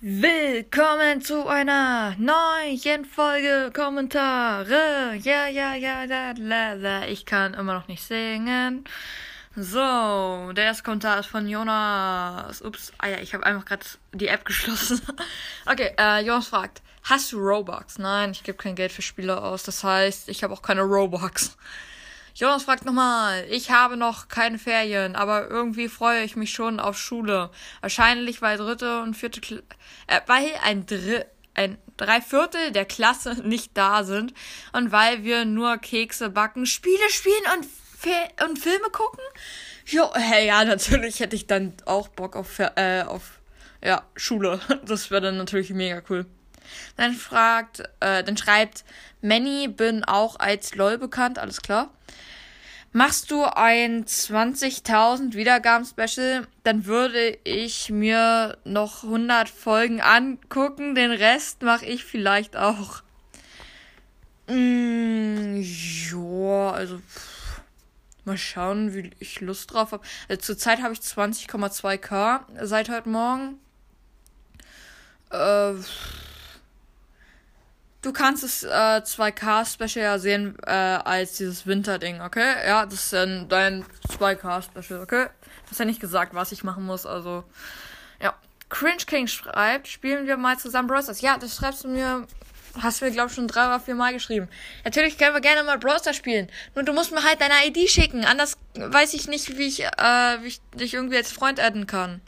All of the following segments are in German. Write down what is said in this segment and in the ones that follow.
Willkommen zu einer neuen Folge Kommentare. Ja, ja, ja, la, la, la. Ich kann immer noch nicht singen. So, der erste Kommentar ist von Jonas. Ups, ah ja, ich habe einfach gerade die App geschlossen. okay, äh, Jonas fragt, hast du Robux? Nein, ich gebe kein Geld für Spiele aus. Das heißt, ich habe auch keine Robux. Jonas fragt nochmal, ich habe noch keine Ferien, aber irgendwie freue ich mich schon auf Schule. Wahrscheinlich, weil dritte und vierte, Kla äh, weil ein Dr ein drei der Klasse nicht da sind und weil wir nur Kekse backen, Spiele spielen und, und Filme gucken. Jo, hey, ja, natürlich hätte ich dann auch Bock auf, äh, auf ja, Schule. Das wäre dann natürlich mega cool. Dann fragt, äh, dann schreibt Manny bin auch als LOL bekannt, alles klar. Machst du ein 20.000 Wiedergaben-Special, dann würde ich mir noch 100 Folgen angucken. Den Rest mache ich vielleicht auch. Mm, ja, also pff, mal schauen, wie ich Lust drauf habe. Also, zurzeit habe ich 20,2k seit heute Morgen. Äh, Du kannst das äh, 2K-Special ja sehen äh, als dieses Winterding, okay? Ja, das ist dann dein 2K-Special, okay? Du hast ja nicht gesagt, was ich machen muss, also. Ja. Cringe King schreibt, spielen wir mal zusammen Stars. Ja, das schreibst du mir, hast du mir, glaub ich, schon drei oder vier Mal geschrieben. Natürlich können wir gerne mal Brawl Stars spielen. Nur du musst mir halt deine ID schicken. Anders weiß ich nicht, wie ich, äh, wie ich dich irgendwie als Freund adden kann.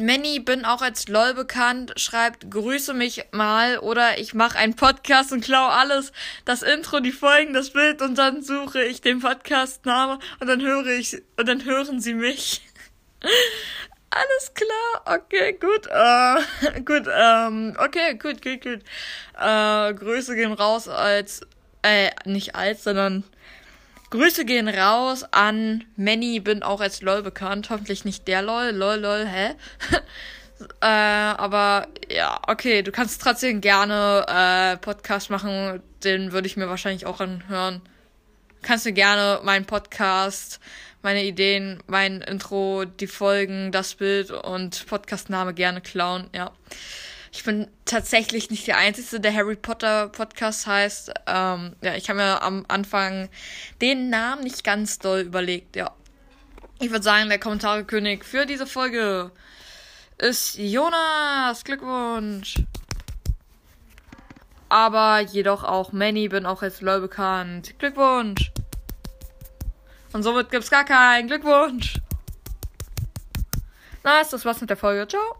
Manny bin auch als LOL bekannt, schreibt grüße mich mal oder ich mache einen Podcast und klau alles, das Intro, die Folgen, das Bild und dann suche ich den Podcastname und dann höre ich und dann hören sie mich. Alles klar, okay, gut, äh, gut, ähm, okay, gut, gut, gut. Äh, Grüße gehen raus als, äh, nicht als, sondern Grüße gehen raus an Manny, bin auch als LOL bekannt. Hoffentlich nicht der LOL. LOL, LOL, hä? äh, aber ja, okay, du kannst trotzdem gerne äh, Podcast machen. Den würde ich mir wahrscheinlich auch anhören. Kannst du gerne meinen Podcast, meine Ideen, mein Intro, die Folgen, das Bild und Podcastname gerne klauen, ja. Ich bin tatsächlich nicht der Einzige, der Harry Potter Podcast heißt. Ähm, ja, ich habe mir am Anfang den Namen nicht ganz doll überlegt, ja. Ich würde sagen, der Kommentarkönig für diese Folge ist Jonas. Glückwunsch. Aber jedoch auch Manny, bin auch als LOL bekannt. Glückwunsch. Und somit gibt's gar keinen Glückwunsch. Nice, das war's mit der Folge. Ciao.